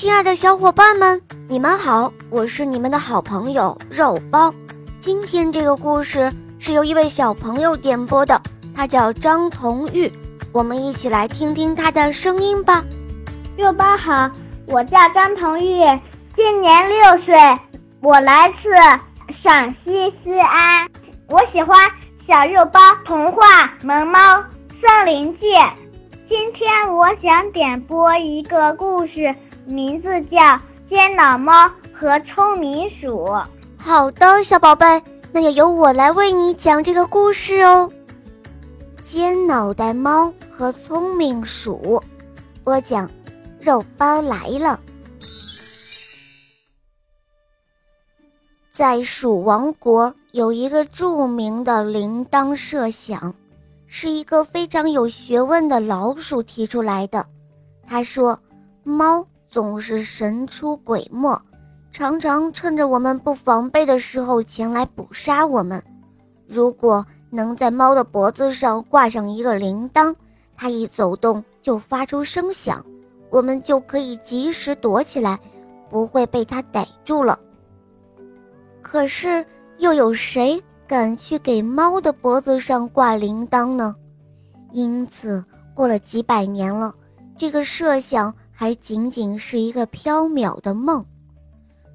亲爱的小伙伴们，你们好，我是你们的好朋友肉包。今天这个故事是由一位小朋友点播的，他叫张童玉，我们一起来听听他的声音吧。肉包好，我叫张童玉，今年六岁，我来自陕西西安，我喜欢小肉包童话《萌猫森林记》。今天我想点播一个故事，名字叫《尖脑猫和聪明鼠》。好的，小宝贝，那要由我来为你讲这个故事哦。尖脑袋猫和聪明鼠，播讲，肉包来了。在鼠王国有一个著名的铃铛设想。是一个非常有学问的老鼠提出来的。他说：“猫总是神出鬼没，常常趁着我们不防备的时候前来捕杀我们。如果能在猫的脖子上挂上一个铃铛，它一走动就发出声响，我们就可以及时躲起来，不会被它逮住了。可是又有谁？”敢去给猫的脖子上挂铃铛呢？因此，过了几百年了，这个设想还仅仅是一个缥缈的梦。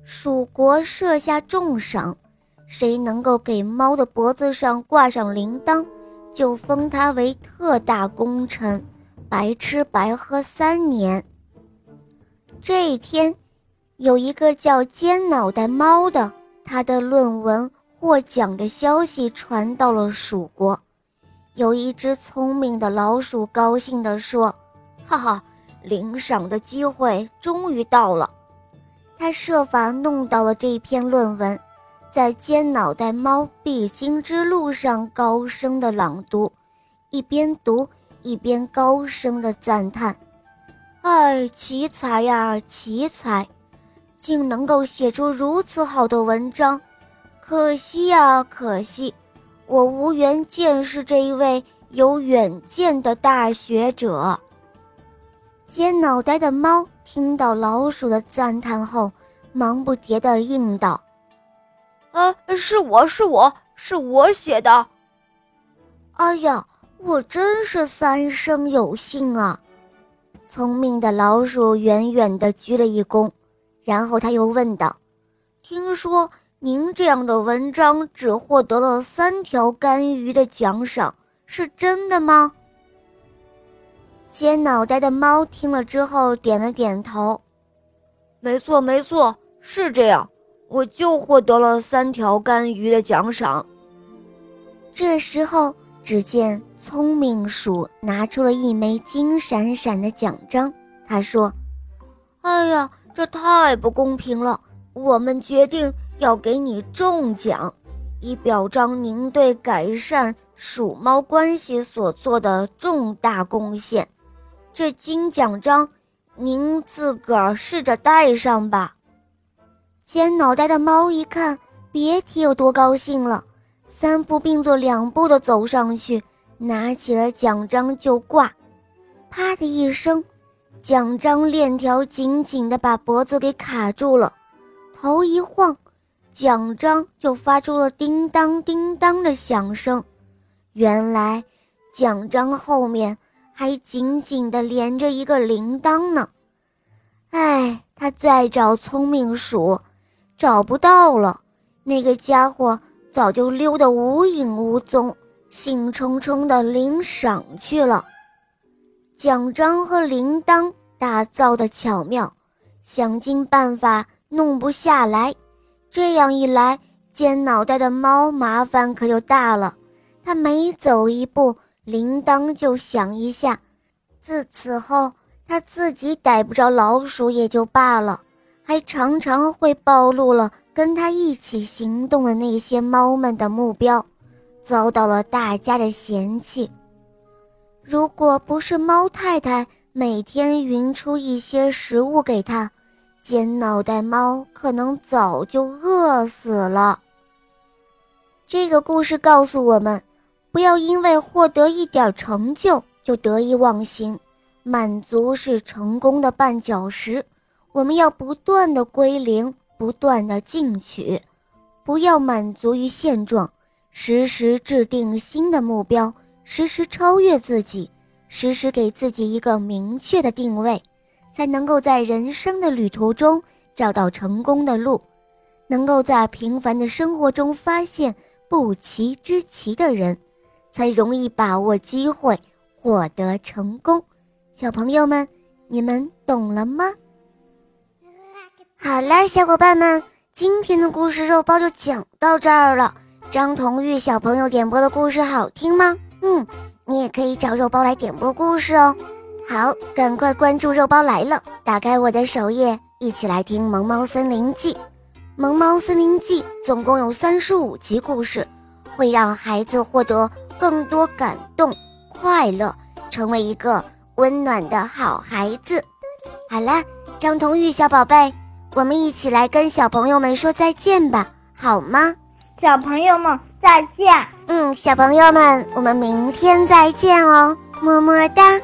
蜀国设下重赏，谁能够给猫的脖子上挂上铃铛，就封他为特大功臣，白吃白喝三年。这一天，有一个叫尖脑袋猫的，他的论文。获奖的消息传到了蜀国，有一只聪明的老鼠高兴地说：“哈哈，领赏的机会终于到了。”他设法弄到了这篇论文，在尖脑袋猫必经之路上高声的朗读，一边读一边高声的赞叹：“哎，奇才呀，奇才，竟能够写出如此好的文章。”可惜呀，可惜，我无缘见识这一位有远见的大学者。尖脑袋的猫听到老鼠的赞叹后，忙不迭地应道：“啊，是我是我是我写的。”哎呀，我真是三生有幸啊！聪明的老鼠远远地鞠了一躬，然后他又问道：“听说？”您这样的文章只获得了三条干鱼的奖赏，是真的吗？尖脑袋的猫听了之后点了点头：“没错，没错，是这样，我就获得了三条干鱼的奖赏。”这时候，只见聪明鼠拿出了一枚金闪闪的奖章，他说：“哎呀，这太不公平了，我们决定。”要给你中奖，以表彰您对改善鼠猫关系所做的重大贡献。这金奖章，您自个儿试着戴上吧。尖脑袋的猫一看，别提有多高兴了，三步并作两步的走上去，拿起了奖章就挂。啪的一声，奖章链条紧紧的把脖子给卡住了，头一晃。奖章就发出了叮当叮当的响声，原来奖章后面还紧紧地连着一个铃铛呢。哎，他再找聪明鼠，找不到了，那个家伙早就溜得无影无踪，兴冲冲地领赏去了。奖章和铃铛打造的巧妙，想尽办法弄不下来。这样一来，尖脑袋的猫麻烦可就大了。它每走一步，铃铛就响一下。自此后，它自己逮不着老鼠也就罢了，还常常会暴露了跟它一起行动的那些猫们的目标，遭到了大家的嫌弃。如果不是猫太太每天匀出一些食物给它，尖脑袋猫可能早就饿死了。这个故事告诉我们，不要因为获得一点成就就得意忘形，满足是成功的绊脚石。我们要不断的归零，不断的进取，不要满足于现状，时时制定新的目标，时时超越自己，时时给自己一个明确的定位，才能够在人生的旅途中找到成功的路，能够在平凡的生活中发现不齐之奇的人，才容易把握机会，获得成功。小朋友们，你们懂了吗？好了，小伙伴们，今天的故事肉包就讲到这儿了。张童玉小朋友点播的故事好听吗？嗯，你也可以找肉包来点播故事哦。好，赶快关注肉包来了，打开我的首页，一起来听《萌猫森林记》。《萌猫森林记》总共有三十五集故事，会让孩子获得更多感动、快乐，成为一个温暖的好孩子。好啦，张童玉小宝贝。我们一起来跟小朋友们说再见吧，好吗？小朋友们再见。嗯，小朋友们，我们明天再见哦，么么哒。